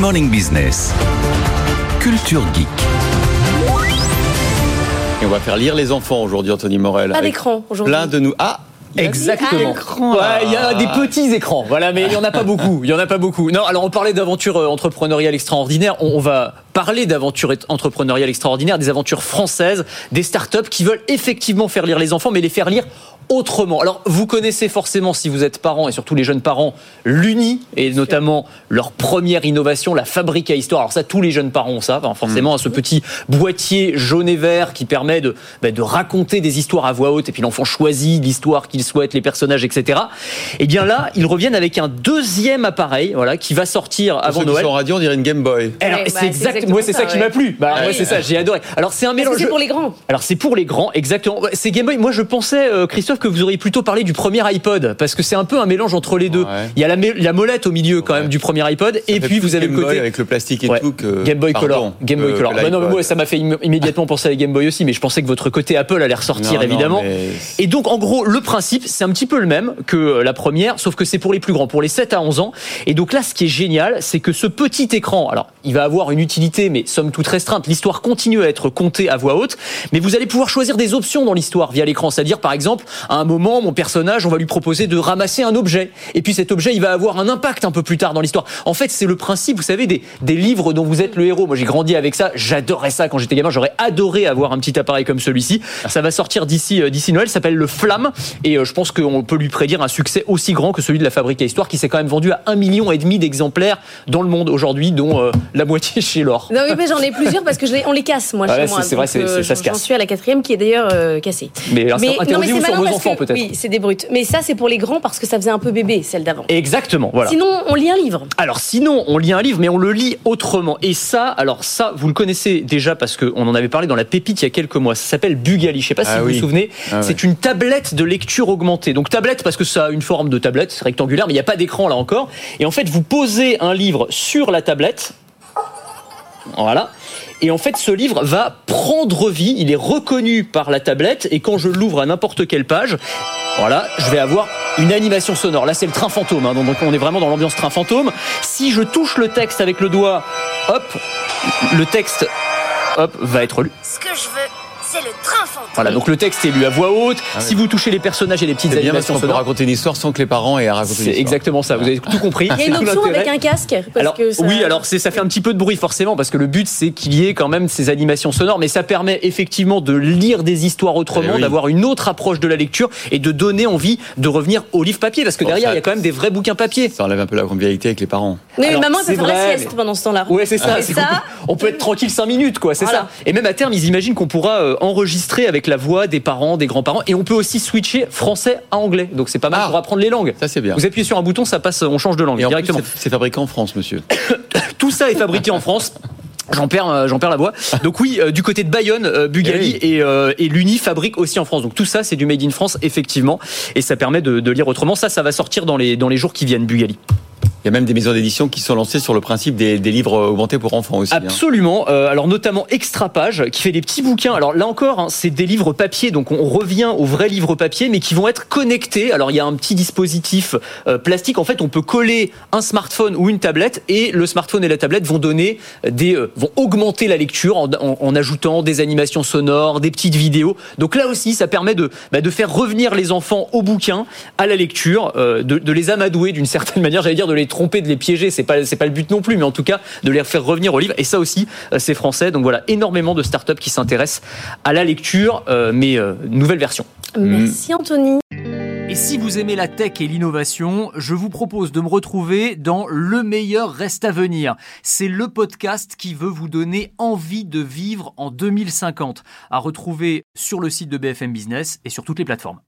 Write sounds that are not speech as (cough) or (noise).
Morning Business. Culture Geek. Et on va faire lire les enfants aujourd'hui, Anthony Morel. Pas avec d'écran aujourd'hui. Plein de nous. Ah Exactement. Ah, Ouais, il y a des petits écrans, voilà, mais il y en a pas beaucoup. Il y en a pas beaucoup. Non, alors on parlait d'aventures euh, entrepreneuriales extraordinaires. On, on va parler d'aventures entrepreneuriales extraordinaires, des aventures françaises, des startups qui veulent effectivement faire lire les enfants, mais les faire lire autrement. Alors, vous connaissez forcément, si vous êtes parents et surtout les jeunes parents, l'Uni et notamment leur première innovation, la fabrique à histoire. Alors ça, tous les jeunes parents ont ça, enfin, forcément, ce petit boîtier jaune et vert qui permet de, bah, de raconter des histoires à voix haute et puis l'enfant choisit l'histoire qu'il souhaite, les personnages, etc. Et bien là, ils reviennent avec un deuxième appareil, voilà, qui va sortir Pour avant ceux qui Noël. sont en radio, on dirait une Game Boy. Alors, Ouais, c'est bah, exact, exactement moi c'est ça, ça, qui ouais. m'a plu. Bah, Ah ouais, oui. c'est ça, j'ai adoré. Alors c'est un mélange. c'est pour les grands. Alors c'est pour les grands, exactement. C'est Game Boy. Moi je pensais, euh, Christophe, que vous auriez plutôt parlé du premier iPod, parce que c'est un peu un mélange entre les deux. Ouais. Il y a la, la molette au milieu quand Ouais. même du premier iPod, Ça et puis vous avez le Game Boy côté avec le plastique et Ouais. tout que Game Boy Color. Game Boy Color. Bah non, mais moi ça m'a fait im- immédiatement penser à Game Boy aussi, mais je pensais que votre côté Apple allait ressortir Non, non, évidemment. mais- Et donc, en gros, le principe, c'est un petit peu le même que euh, la première, sauf que c'est pour les plus grands, pour les 7 à 11 ans. Et donc là, ce qui est génial, c'est que ce petit écran, alors, il va avoir une utilité, mais somme toute restreinte. L'histoire continue à être contée à voix haute, mais vous allez pouvoir choisir des options dans l'histoire via l'écran. C'est-à-dire, par exemple, à un moment, mon personnage, on va lui proposer de ramasser un objet. Et puis cet objet, il va avoir un impact un peu plus tard dans l'histoire. En fait, c'est le principe, vous savez, des, des livres dont vous êtes le héros. Moi, j'ai grandi avec ça. J'adorais ça quand j'étais gamin. J'aurais adoré avoir un petit appareil comme celui-ci. Ça va sortir d'ici euh, d'ici Noël. Ça s'appelle le Flamme. Et euh, je pense qu'on peut lui prédire un succès aussi grand que celui de la Fabrique à Histoire, qui s'est quand même vendu à un million et demi d'exemplaires dans le monde aujourd'hui, non euh, la moitié chez l'or. Non, oui, mais j'en ai plusieurs parce que je les- on les casse, moi, Ah chez ouais, moi. c'est- c'est vrai, c'est- c'est- ça se J'en casse. suis à la quatrième qui est d'ailleurs euh, cassée. Mais, Mais, interdit ou sur malin vos parce enfants que- peut-être. Oui, c'est des brutes. Mais ça, c'est pour les grands parce que ça faisait un peu bébé, celle d'avant. Exactement, voilà. Sinon, on lit un livre. Alors sinon, on lit un livre, mais on le lit autrement. Et ça, alors ça, vous le connaissez déjà parce qu'on en avait parlé dans la pépite il y a quelques mois. Ça s'appelle Bugali. Je sais pas si Ah vous oui. vous souvenez. Ah c'est une tablette de lecture augmentée. Donc tablette parce que ça a une forme de tablette, c'est rectangulaire, mais il n'y a pas d'écran là encore. Et en fait, vous posez un livre sur la tablette. Voilà. Et en fait, ce livre va prendre vie. Il est reconnu par la tablette. Et quand je l'ouvre à n'importe quelle page, voilà, je vais avoir une animation sonore. Là, c'est le train fantôme. hein, donc, on est vraiment dans l'ambiance train fantôme. Si je touche le texte avec le doigt, hop, le texte, hop, va être lu. C'est le train fantôme. Voilà, donc le texte est lu à voix haute. Ah Si vous touchez les personnages et les petites C'est bien parce animations peut raconter une histoire sans que les parents aient à raconter c'est exactement ça. Vous avez tout compris. Il y a une (laughs) option avec un casque. Parce alors, que ça- Oui, alors c'est ça fait un petit peu de bruit forcément parce que le but c'est qu'il y ait quand même ces animations sonores, mais ça permet effectivement de lire des histoires autrement, Eh oui. d'avoir une autre approche de la lecture et de donner envie de revenir au livre papier parce que Bon, derrière ça- il y a quand même des vrais bouquins papier. Ça enlève un peu la convivialité avec les parents. Oui, mais Alors, maman, elle c'est peut faire la vrai, sieste mais- pendant ce temps-là. Ouais, c'est ça. Et c'est ça, on peut être tranquille cinq minutes, quoi. C'est Voilà. ça. Et même à terme, ils imaginent qu'on pourra enregistrer avec la voix des parents, des grands-parents, et on peut aussi switcher français à anglais. Donc c'est pas mal Ah. pour apprendre les langues. Ça, c'est bien. Vous appuyez sur un bouton, ça passe, on change de langue Et directement. c'est- fabriqué en France, monsieur. (coughs) Tout ça est fabriqué en France. J'en perds, euh, j'en perds la voix. Donc oui, euh, du côté de Bayonne, euh, Bugali Eh et, euh, et l'Uni fabriquent aussi en France. Donc tout ça, c'est du made in France, effectivement, et ça permet de, de lire autrement. Ça, ça va sortir dans les dans les jours qui viennent, Bugali. Il y a même des maisons d'édition qui sont lancées sur le principe des, livres augmentés pour enfants aussi. hein. Absolument. Euh, alors notamment Extra Page qui fait des petits bouquins. Alors là encore, hein, c'est des livres papier, donc on revient aux vrais livres papier, mais qui vont être connectés. Alors il y a un petit dispositif euh, plastique. En fait, on peut coller un smartphone ou une tablette, et le smartphone et la tablette vont donner des, euh, vont augmenter la lecture en, ajoutant des animations sonores, des petites vidéos. Donc là aussi, ça permet de, bah, faire revenir les enfants au bouquin, à la lecture, de les amadouer d'une certaine (laughs) manière. J'allais dire de les tromper, de les piéger. C'est pas, c'est pas le but non plus, mais en tout cas de les faire revenir au livre. Et ça aussi, euh, c'est français. Donc voilà, énormément de startups qui s'intéressent à la lecture, euh, mais euh, nouvelle version. Merci Anthony. Et si vous aimez la tech et l'innovation, je vous propose de me retrouver dans Le meilleur reste à venir. C'est le podcast qui veut vous donner envie de vivre en 2050, à retrouver sur le site de BFM Business et sur toutes les plateformes.